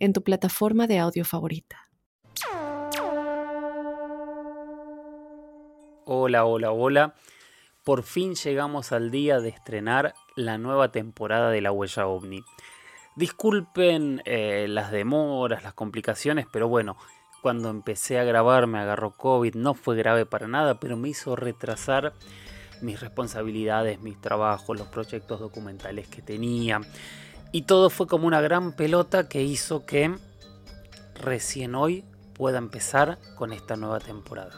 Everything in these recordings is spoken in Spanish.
en tu plataforma de audio favorita. Hola, hola, hola. Por fin llegamos al día de estrenar la nueva temporada de La Huella OVNI. Disculpen eh, las demoras, las complicaciones, pero bueno, cuando empecé a grabar me agarró COVID, no fue grave para nada, pero me hizo retrasar mis responsabilidades, mis trabajos, los proyectos documentales que tenía. Y todo fue como una gran pelota que hizo que recién hoy pueda empezar con esta nueva temporada.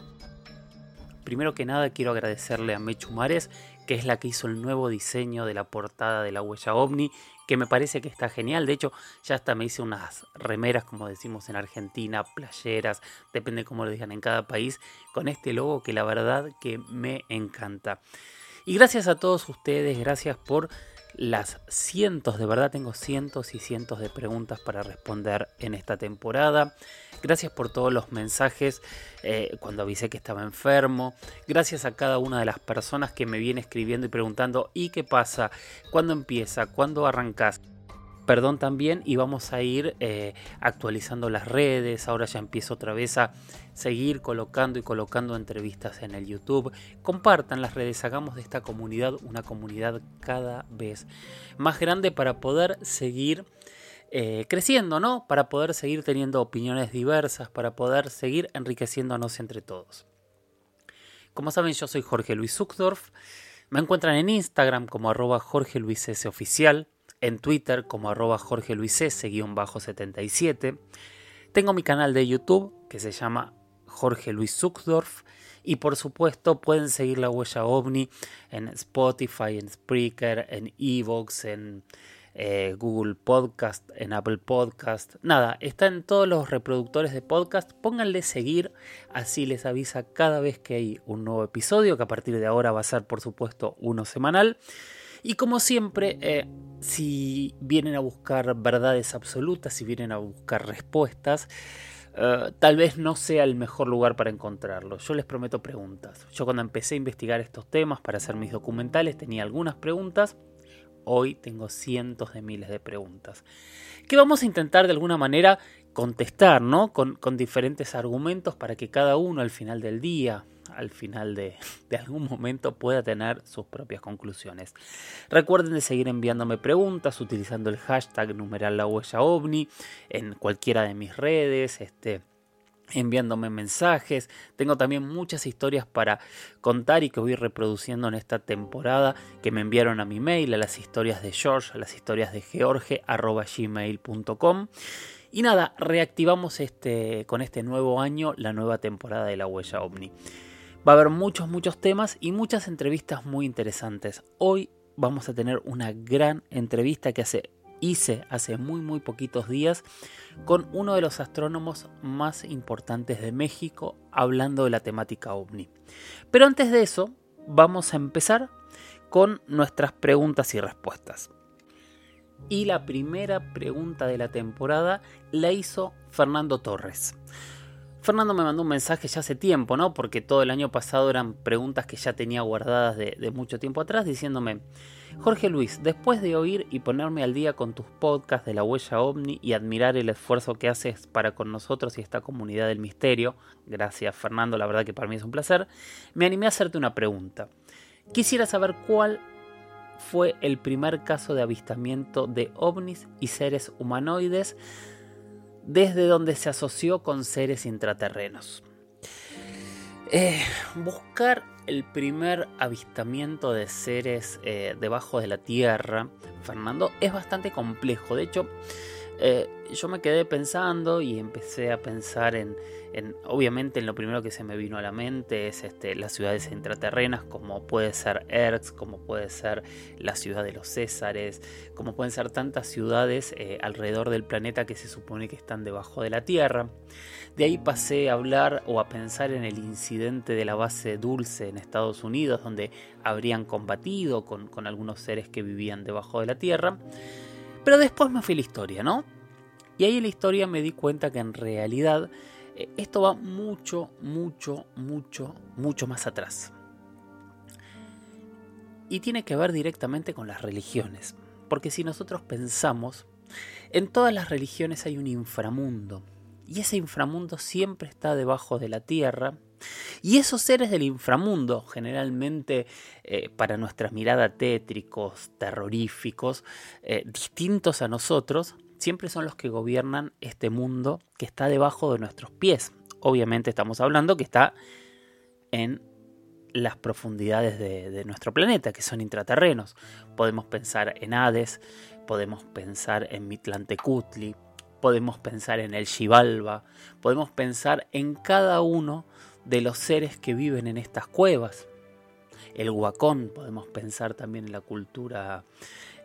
Primero que nada quiero agradecerle a Mechu Mares, que es la que hizo el nuevo diseño de la portada de la huella ovni, que me parece que está genial. De hecho, ya hasta me hice unas remeras, como decimos en Argentina, playeras, depende cómo lo digan en cada país, con este logo que la verdad que me encanta. Y gracias a todos ustedes, gracias por las cientos, de verdad tengo cientos y cientos de preguntas para responder en esta temporada. Gracias por todos los mensajes eh, cuando avisé que estaba enfermo. Gracias a cada una de las personas que me viene escribiendo y preguntando, ¿y qué pasa? ¿Cuándo empieza? ¿Cuándo arrancas? Perdón también y vamos a ir eh, actualizando las redes. Ahora ya empiezo otra vez a seguir colocando y colocando entrevistas en el YouTube. Compartan las redes, hagamos de esta comunidad una comunidad cada vez más grande para poder seguir eh, creciendo, ¿no? Para poder seguir teniendo opiniones diversas, para poder seguir enriqueciéndonos entre todos. Como saben, yo soy Jorge Luis Zuckdorf. Me encuentran en Instagram como arroba Jorge Luis en Twitter como arroba Jorge Luis 77 Tengo mi canal de YouTube que se llama Jorge Luis Zuckdorf. Y por supuesto pueden seguir la huella ovni en Spotify, en Spreaker, en Evox, en eh, Google Podcast, en Apple Podcast. Nada, está en todos los reproductores de podcast. Pónganle seguir, así les avisa cada vez que hay un nuevo episodio, que a partir de ahora va a ser por supuesto uno semanal. Y como siempre, eh, si vienen a buscar verdades absolutas, si vienen a buscar respuestas, eh, tal vez no sea el mejor lugar para encontrarlo. Yo les prometo preguntas. Yo cuando empecé a investigar estos temas para hacer mis documentales tenía algunas preguntas. Hoy tengo cientos de miles de preguntas. Que vamos a intentar de alguna manera contestar, ¿no? Con, con diferentes argumentos para que cada uno al final del día, al final de, algún momento pueda tener sus propias conclusiones. Recuerden de seguir enviándome preguntas utilizando el hashtag numeral la huella ovni en cualquiera de mis redes, este, enviándome mensajes. Tengo también muchas historias para contar y que voy reproduciendo en esta temporada que me enviaron a mi mail, a las historias de George, a las historias de George, arroba gmail.com. Y nada, reactivamos este, con este nuevo año la nueva temporada de la huella ovni. Va a haber muchos, muchos temas y muchas entrevistas muy interesantes. Hoy vamos a tener una gran entrevista que hace, hice hace muy, muy poquitos días con uno de los astrónomos más importantes de México hablando de la temática ovni. Pero antes de eso, vamos a empezar con nuestras preguntas y respuestas. Y la primera pregunta de la temporada la hizo Fernando Torres. Fernando me mandó un mensaje ya hace tiempo, ¿no? Porque todo el año pasado eran preguntas que ya tenía guardadas de, mucho tiempo atrás, diciéndome, Jorge Luis, después de oír y ponerme al día con tus podcasts de la huella ovni y admirar el esfuerzo que haces para con nosotros y esta comunidad del misterio, gracias Fernando, la verdad que para mí es un placer, me animé a hacerte una pregunta. Quisiera saber cuál fue el primer caso de avistamiento de ovnis y seres humanoides desde donde se asoció con seres intraterrenos. Eh, buscar el primer avistamiento de seres eh, debajo de la Tierra, Fernando, es bastante complejo. De hecho, eh, yo me quedé pensando y empecé a pensar en, obviamente en lo primero que se me vino a la mente es este, las ciudades intraterrenas, como puede ser Erx, como puede ser la ciudad de los Césares, como pueden ser tantas ciudades eh, alrededor del planeta que se supone que están debajo de la Tierra. De ahí pasé a hablar o a pensar en el incidente de la base Dulce en Estados Unidos, donde habrían combatido con, con algunos seres que vivían debajo de la Tierra. Pero después me fui a la historia, ¿no? Y ahí en la historia me di cuenta que en realidad eh, esto va mucho, mucho, mucho, mucho más atrás. Y tiene que ver directamente con las religiones. Porque si nosotros pensamos, en todas las religiones hay un inframundo. Y ese inframundo siempre está debajo de la tierra. Y esos seres del inframundo, generalmente eh, para nuestra mirada tétricos, terroríficos, eh, distintos a nosotros, siempre son los que gobiernan este mundo que está debajo de nuestros pies. Obviamente estamos hablando que está en las profundidades de, nuestro planeta, que son intraterrenos. Podemos pensar en Hades, podemos pensar en Mitlantecutli, podemos pensar en el Xibalba, podemos pensar en cada uno de los seres que viven en estas cuevas. El Huacón, podemos pensar también en la cultura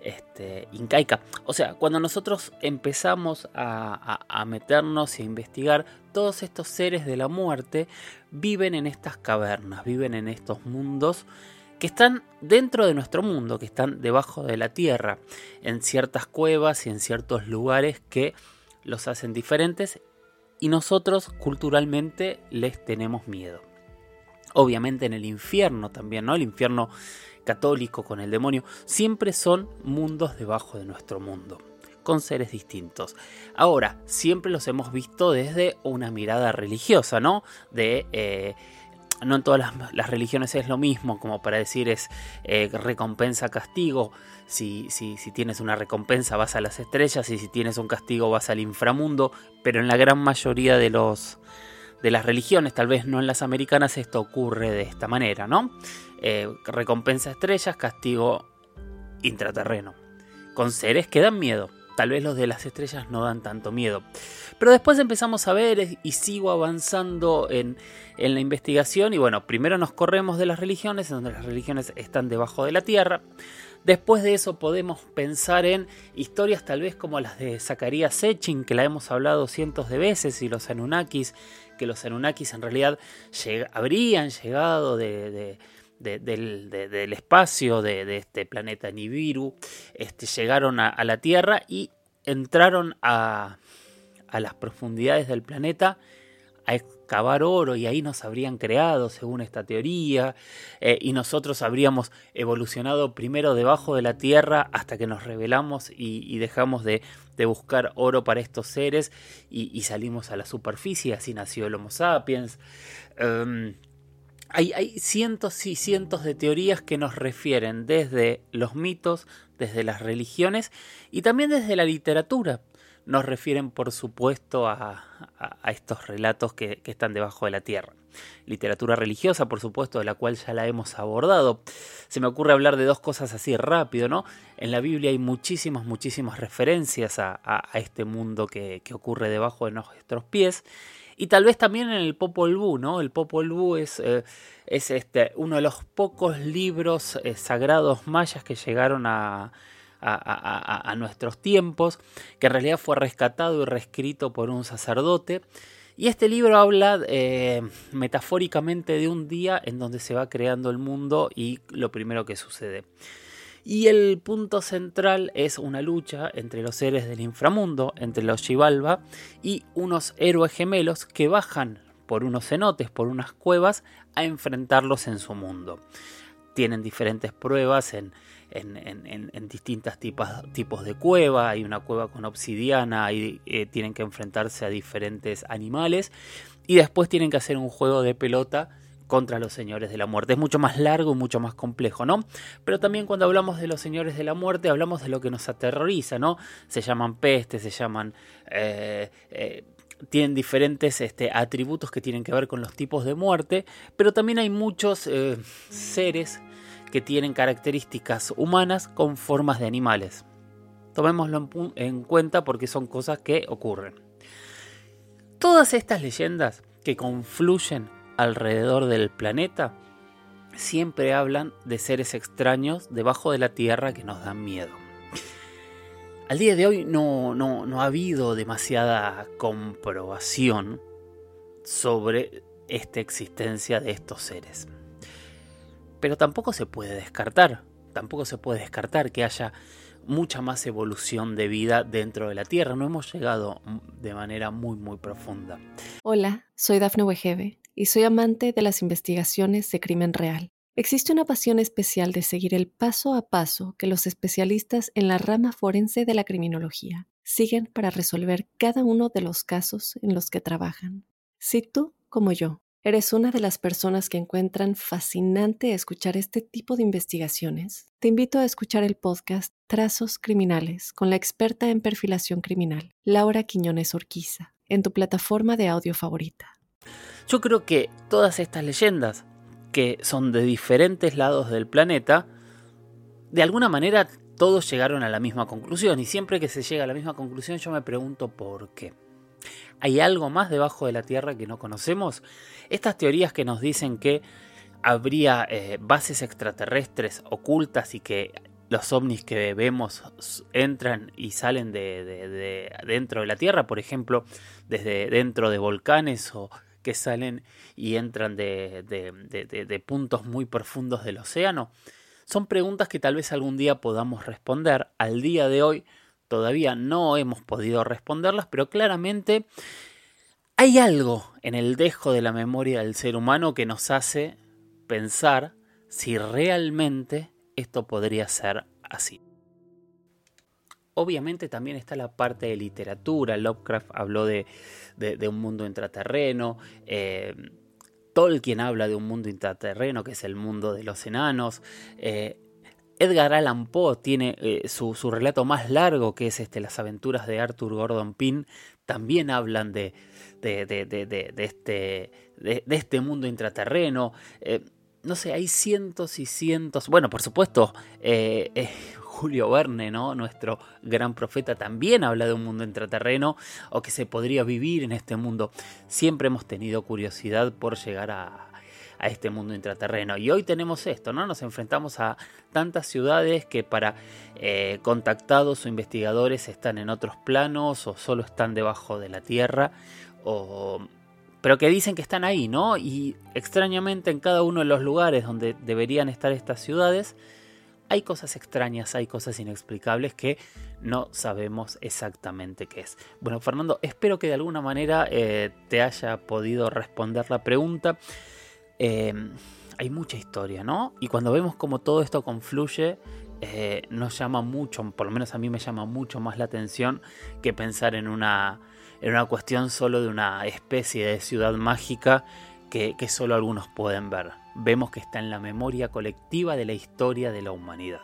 este, incaica. O sea, cuando nosotros empezamos a, meternos y a investigar, todos estos seres de la muerte viven en estas cavernas, viven en estos mundos que están dentro de nuestro mundo, que están debajo de la tierra, en ciertas cuevas y en ciertos lugares que los hacen diferentes y nosotros culturalmente les tenemos miedo. Obviamente en el infierno también, ¿no? El infierno católico con el demonio, siempre son mundos debajo de nuestro mundo, con seres distintos. Ahora, siempre los hemos visto desde una mirada religiosa, ¿no? De... Eh, no en todas las, religiones es lo mismo, como para decir es eh, recompensa, castigo. Si, si, si, tienes una recompensa vas a las estrellas y si tienes un castigo vas al inframundo, pero en la gran mayoría de los, de las religiones, tal vez no en las americanas, esto ocurre de esta manera, ¿no? Eh, recompensa estrellas, castigo intraterreno. Con seres que dan miedo. Tal vez los de las estrellas no dan tanto miedo. Pero después empezamos a ver y sigo avanzando en, en la investigación. Y bueno, primero nos corremos de las religiones, donde las religiones están debajo de la tierra. Después de eso podemos pensar en historias tal vez como las de Zacarías Sechin, que la hemos hablado cientos de veces, y los Anunnakis, que los Anunnakis en realidad habrían llegado del, espacio de, este planeta Nibiru, este, llegaron a, la Tierra y entraron a, a las profundidades del planeta a excavar oro y ahí nos habrían creado, según esta teoría, eh, y nosotros habríamos evolucionado primero debajo de la tierra hasta que nos revelamos y, dejamos de, buscar oro para estos seres y, salimos a la superficie, así nació el Homo sapiens. Em, hay, hay, cientos y cientos de teorías que nos refieren desde los mitos, desde las religiones y también desde la literatura nos refieren por supuesto a, estos relatos que, están debajo de la tierra. Literatura religiosa, por supuesto, de la cual ya la hemos abordado. Se me ocurre hablar de dos cosas así rápido, ¿no? En la Biblia hay muchísimas, muchísimas referencias a, este mundo que, ocurre debajo de nuestros pies. Y tal vez también en el Popol Vuh, ¿no? El Popol Vuh es, eh, es este, uno de los pocos libros eh, sagrados mayas que llegaron a, a, nuestros tiempos, que en realidad fue rescatado y reescrito por un sacerdote. Y este libro habla eh, metafóricamente de un día en donde se va creando el mundo y lo primero que sucede. Y el punto central es una lucha entre los seres del inframundo, entre los Xibalba y unos héroes gemelos que bajan por unos cenotes, por unas cuevas, a enfrentarlos en su mundo. Tienen diferentes pruebas en, en, distintos tipos, tipos de cueva. Hay una cueva con obsidiana, y eh, tienen que enfrentarse a diferentes animales. Y después tienen que hacer un juego de pelota contra los señores de la muerte. Es mucho más largo y mucho más complejo, ¿no? Pero también cuando hablamos de los señores de la muerte, hablamos de lo que nos aterroriza, ¿no? Se llaman pestes, se llaman... Eh, eh, tienen diferentes este, atributos que tienen que ver con los tipos de muerte, pero también hay muchos seres que tienen características humanas con formas de animales. Tomémoslo en, cuenta porque son cosas que ocurren. Todas estas leyendas que confluyen alrededor del planeta siempre hablan de seres extraños debajo de la Tierra que nos dan miedo. Al día de hoy no, no ha habido demasiada comprobación sobre esta existencia de estos seres. Pero tampoco se puede descartar, tampoco se puede descartar que haya mucha más evolución de vida dentro de la Tierra. No hemos llegado de manera muy, muy profunda. Hola, soy Dafne Wegebe y soy amante de las investigaciones de crimen real. Existe una pasión especial de seguir el paso a paso que los especialistas en la rama forense de la criminología siguen para resolver cada uno de los casos en los que trabajan. Si tú, como yo, ¿Eres una de las personas que encuentran fascinante escuchar este tipo de investigaciones? Te invito a escuchar el podcast Trazos Criminales con la experta en perfilación criminal, Laura Quiñones Orquiza, en tu plataforma de audio favorita. Yo creo que todas estas leyendas, que son de diferentes lados del planeta, de alguna manera todos llegaron a la misma conclusión y siempre que se llega a la misma conclusión yo me pregunto por qué. ¿Hay algo más debajo de la Tierra que no conocemos? Estas teorías que nos dicen que habría eh, bases extraterrestres ocultas y que los ovnis que vemos entran y salen de, dentro de la Tierra, por ejemplo, desde dentro de volcanes o que salen y entran de puntos muy profundos del océano. Son preguntas que tal vez algún día podamos responder. Al día de hoy todavía no hemos podido responderlas, pero claramente hay algo en el dejo de la memoria del ser humano que nos hace pensar si realmente esto podría ser así. Obviamente también está la parte de literatura. Lovecraft habló de, un mundo intraterreno. Eh, Tolkien habla de un mundo intraterreno que es el mundo de los enanos. Eh, Edgar Allan Poe tiene eh, su, relato más largo, que es este, Las aventuras de Arthur Gordon Pym, también hablan de, de, este, este, mundo intraterreno. Eh, no sé, hay cientos y cientos. Bueno, por supuesto, eh, Julio Verne, ¿no? nuestro gran profeta, también habla de un mundo intraterreno o que se podría vivir en este mundo. Siempre hemos tenido curiosidad por llegar a, a este mundo intraterreno. Y hoy tenemos esto, ¿no? Nos enfrentamos a tantas ciudades que para eh, contactados o investigadores están en otros planos o solo están debajo de la tierra o pero que dicen que están ahí, ¿no? Y extrañamente en cada uno de los lugares donde deberían estar estas ciudades, hay cosas extrañas, hay cosas inexplicables que no sabemos exactamente qué es. Bueno, Fernando, espero que de alguna manera eh, te haya podido responder la pregunta. Em, hay mucha historia, ¿no? Y cuando vemos cómo todo esto confluye, eh, nos llama mucho, por lo menos a mí me llama mucho más la atención que pensar en una, en una cuestión solo de una especie de ciudad mágica que, solo algunos pueden ver. Vemos que está en la memoria colectiva de la historia de la humanidad.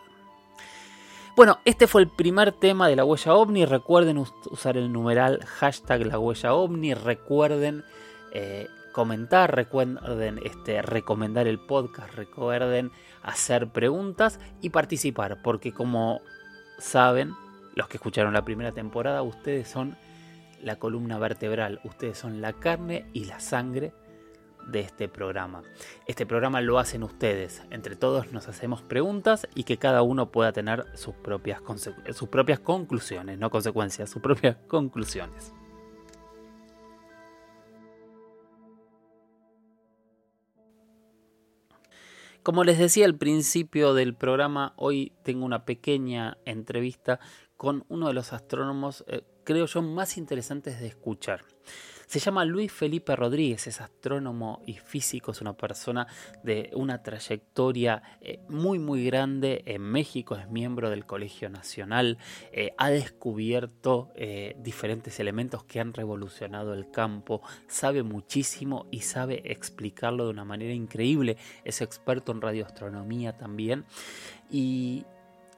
Bueno, este fue el primer tema de la huella ovni. Recuerden usar el numeral hashtag la huella ovni. Recuerden eh, comentar, recuerden este, recomendar el podcast, recuerden hacer preguntas y participar, porque como saben, los que escucharon la primera temporada, ustedes son la columna vertebral, ustedes son la carne y la sangre de este programa. Este programa lo hacen ustedes, entre todos nos hacemos preguntas y que cada uno pueda tener sus propias, sus propias conclusiones, no consecuencias, sus propias conclusiones. Como les decía al principio del programa, hoy tengo una pequeña entrevista con uno de los astrónomos, eh, creo yo, más interesantes de escuchar. Se llama Luis Felipe Rodríguez, es astrónomo y físico, es una persona de una trayectoria eh, muy muy grande en México, es miembro del Colegio Nacional, eh, ha descubierto eh, diferentes elementos que han revolucionado el campo, sabe muchísimo y sabe explicarlo de una manera increíble, es experto en radioastronomía también y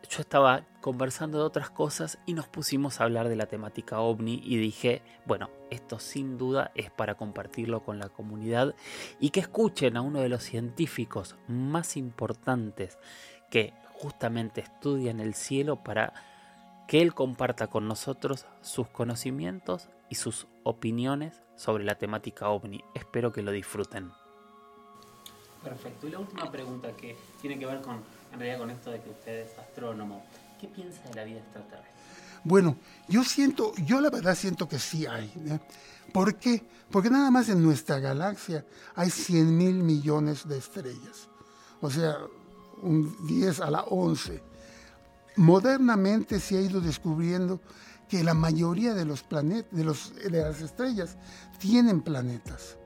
yo estaba conversando de otras cosas y nos pusimos a hablar de la temática ovni y dije, bueno, esto sin duda es para compartirlo con la comunidad y que escuchen a uno de los científicos más importantes que justamente estudian el cielo para que él comparta con nosotros sus conocimientos y sus opiniones sobre la temática ovni. Espero que lo disfruten. Perfecto. Y la última pregunta que tiene que ver con, en realidad, con esto de que usted es astrónomo. ¿Qué piensa de la vida extraterrestre? Bueno, yo siento, yo la verdad siento que sí hay. ¿Por qué? Porque nada más en nuestra galaxia hay 100 mil millones de estrellas. O sea, un 10 a la 11. Modernamente se ha ido descubriendo que la mayoría de, los, de las estrellas, tienen planetas.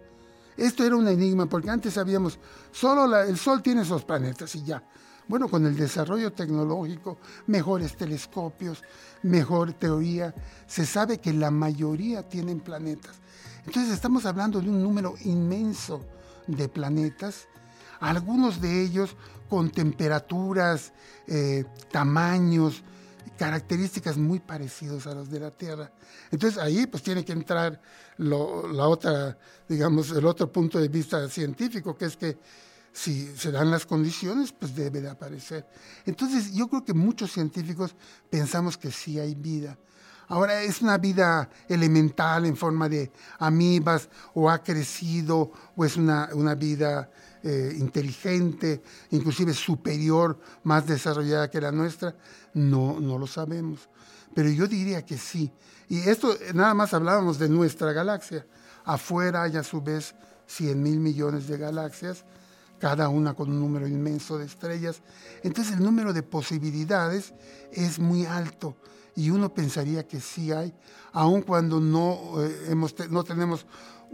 Esto era un enigma porque antes sabíamos, solo el Sol tiene esos planetas y ya. Bueno, con el desarrollo tecnológico, mejores telescopios, mejor teoría, se sabe que la mayoría tienen planetas. Entonces estamos hablando de un número inmenso de planetas, algunos de ellos con temperaturas, eh, tamaños, características muy parecidos a los de la Tierra. Entonces ahí pues tiene que entrar la otra, digamos, el otro punto de vista científico, que es que si se dan las condiciones, pues debe de aparecer. Entonces, yo creo que muchos científicos pensamos que sí hay vida. Ahora, es una vida elemental en forma de amibas, o ha crecido, o es una, vida eh, inteligente, inclusive superior, más desarrollada que la nuestra. No, no lo sabemos. Pero yo diría que sí. Y esto, nada más hablábamos de nuestra galaxia. Afuera hay a su vez 100 mil millones de galaxias cada una con un número inmenso de estrellas. Entonces el número de posibilidades es muy alto y uno pensaría que sí hay, aun cuando no, eh, hemos no tenemos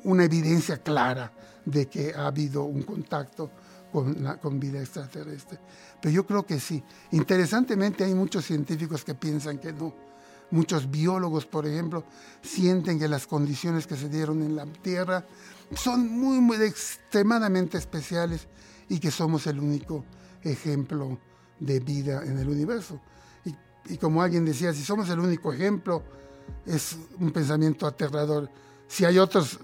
una evidencia clara de que ha habido un contacto con, con vida extraterrestre. Pero yo creo que sí. Interesantemente hay muchos científicos que piensan que no. Muchos biólogos, por ejemplo, sienten que las condiciones que se dieron en la Tierra son muy, muy extremadamente especiales y que somos el único ejemplo de vida en el universo. Y, como alguien decía, si somos el único ejemplo, es un pensamiento aterrador. Si hay otras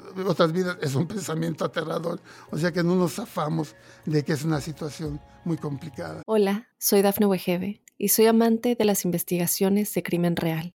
vidas, es un pensamiento aterrador. O sea que no nos zafamos de que es una situación muy complicada. Hola, soy Dafne Wegebe y soy amante de las investigaciones de crimen real.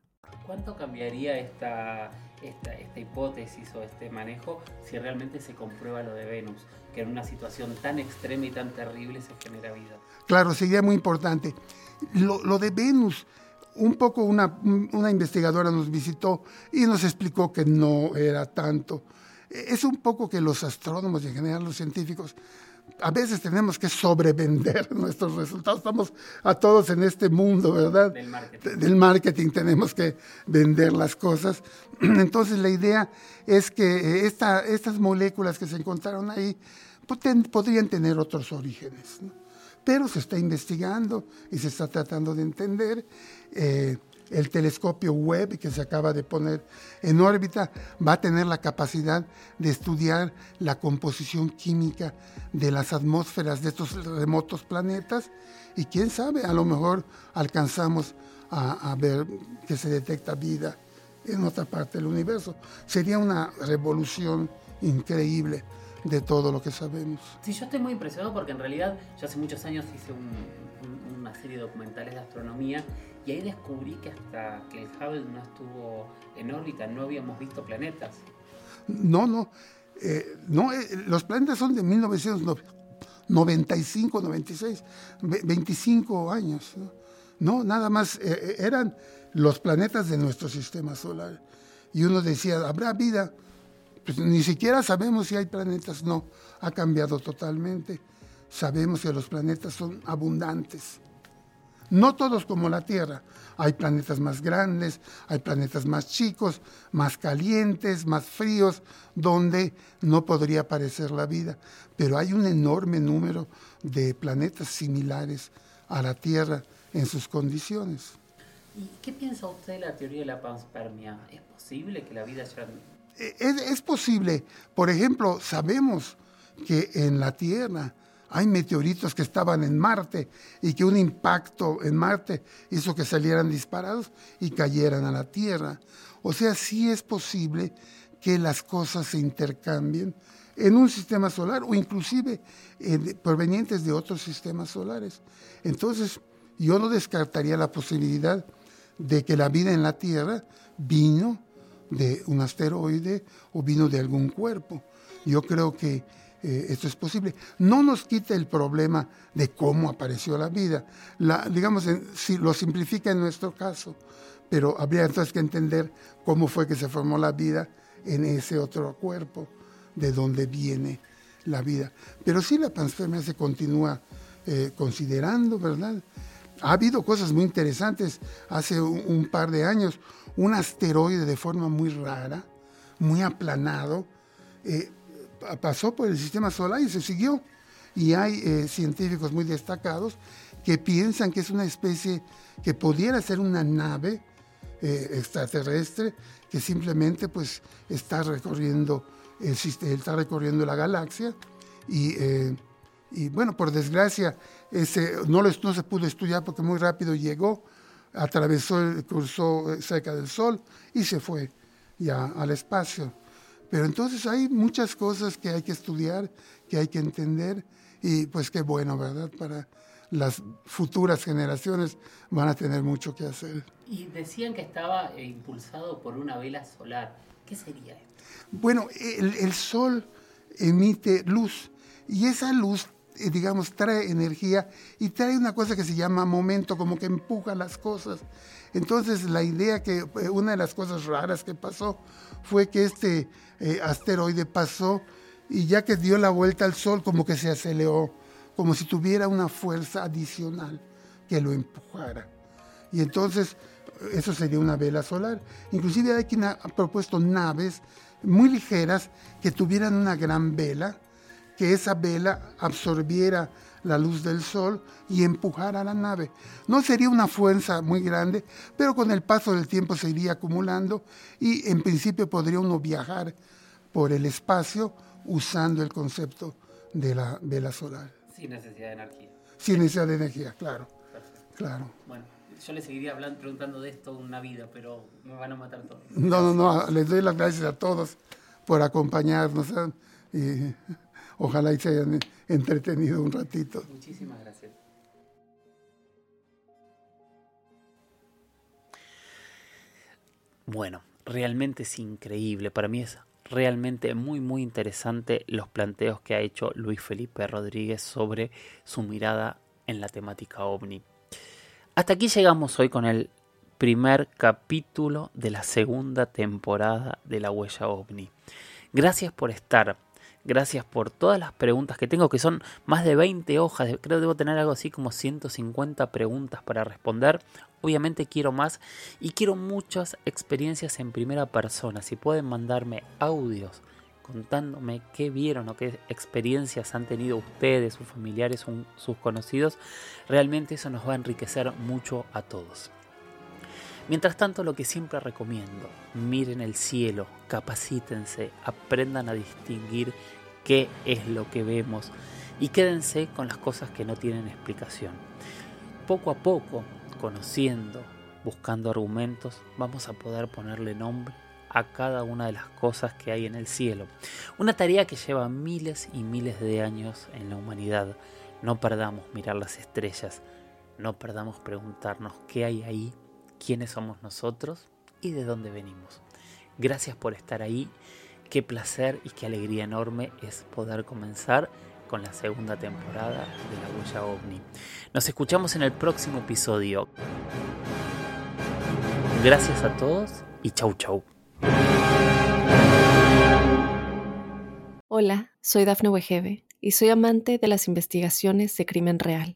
¿Cuánto cambiaría esta, esta, hipótesis o este manejo si realmente se comprueba lo de Venus, que en una situación tan extrema y tan terrible se genera vida? Claro, sería muy importante. Lo, de Venus, un poco una, una investigadora nos visitó y nos explicó que no era tanto. Es un poco que los astrónomos y en general los científicos a veces tenemos que sobrevender nuestros resultados. Estamos a todos en este mundo, ¿verdad? Del marketing. Del marketing tenemos que vender las cosas. Entonces la idea es que estas moléculas que se encontraron ahí podrían tener otros orígenes. Pero se está investigando y se está tratando de entender. Eh, el telescopio Webb que se acaba de poner en órbita va a tener la capacidad de estudiar la composición química de las atmósferas de estos remotos planetas y quién sabe, a lo mejor alcanzamos a, ver que se detecta vida en otra parte del universo. Sería una revolución increíble de todo lo que sabemos. Sí, yo estoy muy impresionado porque en realidad yo hace muchos años hice una serie de documentales de astronomía y ahí descubrí que hasta que el Hubble no estuvo en órbita no habíamos visto planetas. No, no. Eh, no eh, los planetas son de 1995, 96, 25 años. No, nada más eh, eran los planetas de nuestro sistema solar. Y uno decía, ¿habrá vida? Pues ni siquiera sabemos si hay planetas. No, ha cambiado totalmente. Sabemos que los planetas son abundantes. No todos como la Tierra. Hay planetas más grandes, hay planetas más chicos, más calientes, más fríos, donde no podría aparecer la vida. Pero hay un enorme número de planetas similares a la Tierra en sus condiciones. ¿Y qué piensa usted de la teoría de la panspermia? ¿Es posible que la vida haya e, es, posible, por ejemplo, sabemos que en la Tierra hay meteoritos que estaban en Marte y que un impacto en Marte hizo que salieran disparados y cayeran a la Tierra. O sea, sí es posible que las cosas se intercambien en un sistema solar o inclusive provenientes de otros sistemas solares. Entonces, yo no descartaría la posibilidad de que la vida en la Tierra vino de un asteroide o vino de algún cuerpo. Yo creo que eh, esto es posible. No nos quita el problema de cómo apareció la vida. La, digamos, si lo simplifica en nuestro caso, pero habría entonces que entender cómo fue que se formó la vida en ese otro cuerpo, de dónde viene la vida. Pero sí la panspermia se continúa eh, considerando, ¿verdad? Ha habido cosas muy interesantes. Hace un, par de años, un asteroide de forma muy rara, muy aplanado, eh, pasó por el sistema solar y se siguió. Y hay eh, científicos muy destacados que piensan que es una especie que pudiera ser una nave eh, extraterrestre que simplemente pues está recorriendo, el, está recorriendo la galaxia y, y bueno, por desgracia ese, no, no se pudo estudiar porque muy rápido llegó, atravesó, cruzó eh, cerca del Sol y se fue ya al espacio. Pero entonces hay muchas cosas que hay que estudiar, que hay que entender y pues qué bueno, ¿verdad? Para las futuras generaciones van a tener mucho que hacer. Y decían que estaba eh, impulsado por una vela solar. ¿Qué sería esto? Bueno, el, el Sol emite luz y esa luz eh, digamos, trae energía y trae una cosa que se llama momento, como que empuja las cosas. Entonces, la idea que eh, una de las cosas raras que pasó fue que este eh, asteroide pasó y ya que dio la vuelta al Sol, como que se aceleró, como si tuviera una fuerza adicional que lo empujara. Y entonces, eso sería una vela solar. Inclusive hay quien ha propuesto naves muy ligeras que tuvieran una gran vela que esa vela absorbiera la luz del sol y empujara la nave. No sería una fuerza muy grande, pero con el paso del tiempo se iría acumulando y en principio podría uno viajar por el espacio usando el concepto de la vela solar. Sin necesidad de energía. Sin necesidad de energía, claro. Claro. Bueno, yo le seguiría hablando, preguntando de esto una vida, pero me van a matar todos. No, no, no, les doy las gracias a todos por acompañarnos. ¿eh? Y Ojalá y se hayan entretenido un ratito. Muchísimas gracias. Bueno, realmente es increíble. Para mí es realmente muy muy interesante los planteos que ha hecho Luis Felipe Rodríguez sobre su mirada en la temática ovni. Hasta aquí llegamos hoy con el primer capítulo de la segunda temporada de La Huella OVNI. Gracias por estar. Gracias por todas las preguntas que tengo, que son más de 20 hojas. Creo que debo tener algo así como 150 preguntas para responder. Obviamente quiero más y quiero muchas experiencias en primera persona. Si pueden mandarme audios contándome qué vieron o qué experiencias han tenido ustedes, sus familiares, sus conocidos, realmente eso nos va a enriquecer mucho a todos. Mientras tanto, lo que siempre recomiendo, miren el cielo, capacítense, aprendan a distinguir qué es lo que vemos y quédense con las cosas que no tienen explicación. Poco a poco, conociendo, buscando argumentos, vamos a poder ponerle nombre a cada una de las cosas que hay en el cielo. Una tarea que lleva miles y miles de años en la humanidad. No perdamos mirar las estrellas, no perdamos preguntarnos qué hay ahí quiénes somos nosotros y de dónde venimos. Gracias por estar ahí. Qué placer y qué alegría enorme es poder comenzar con la segunda temporada de La Huella OVNI. Nos escuchamos en el próximo episodio. Gracias a todos y chau chau. Hola, soy Dafne Wegebe y soy amante de las investigaciones de crimen real.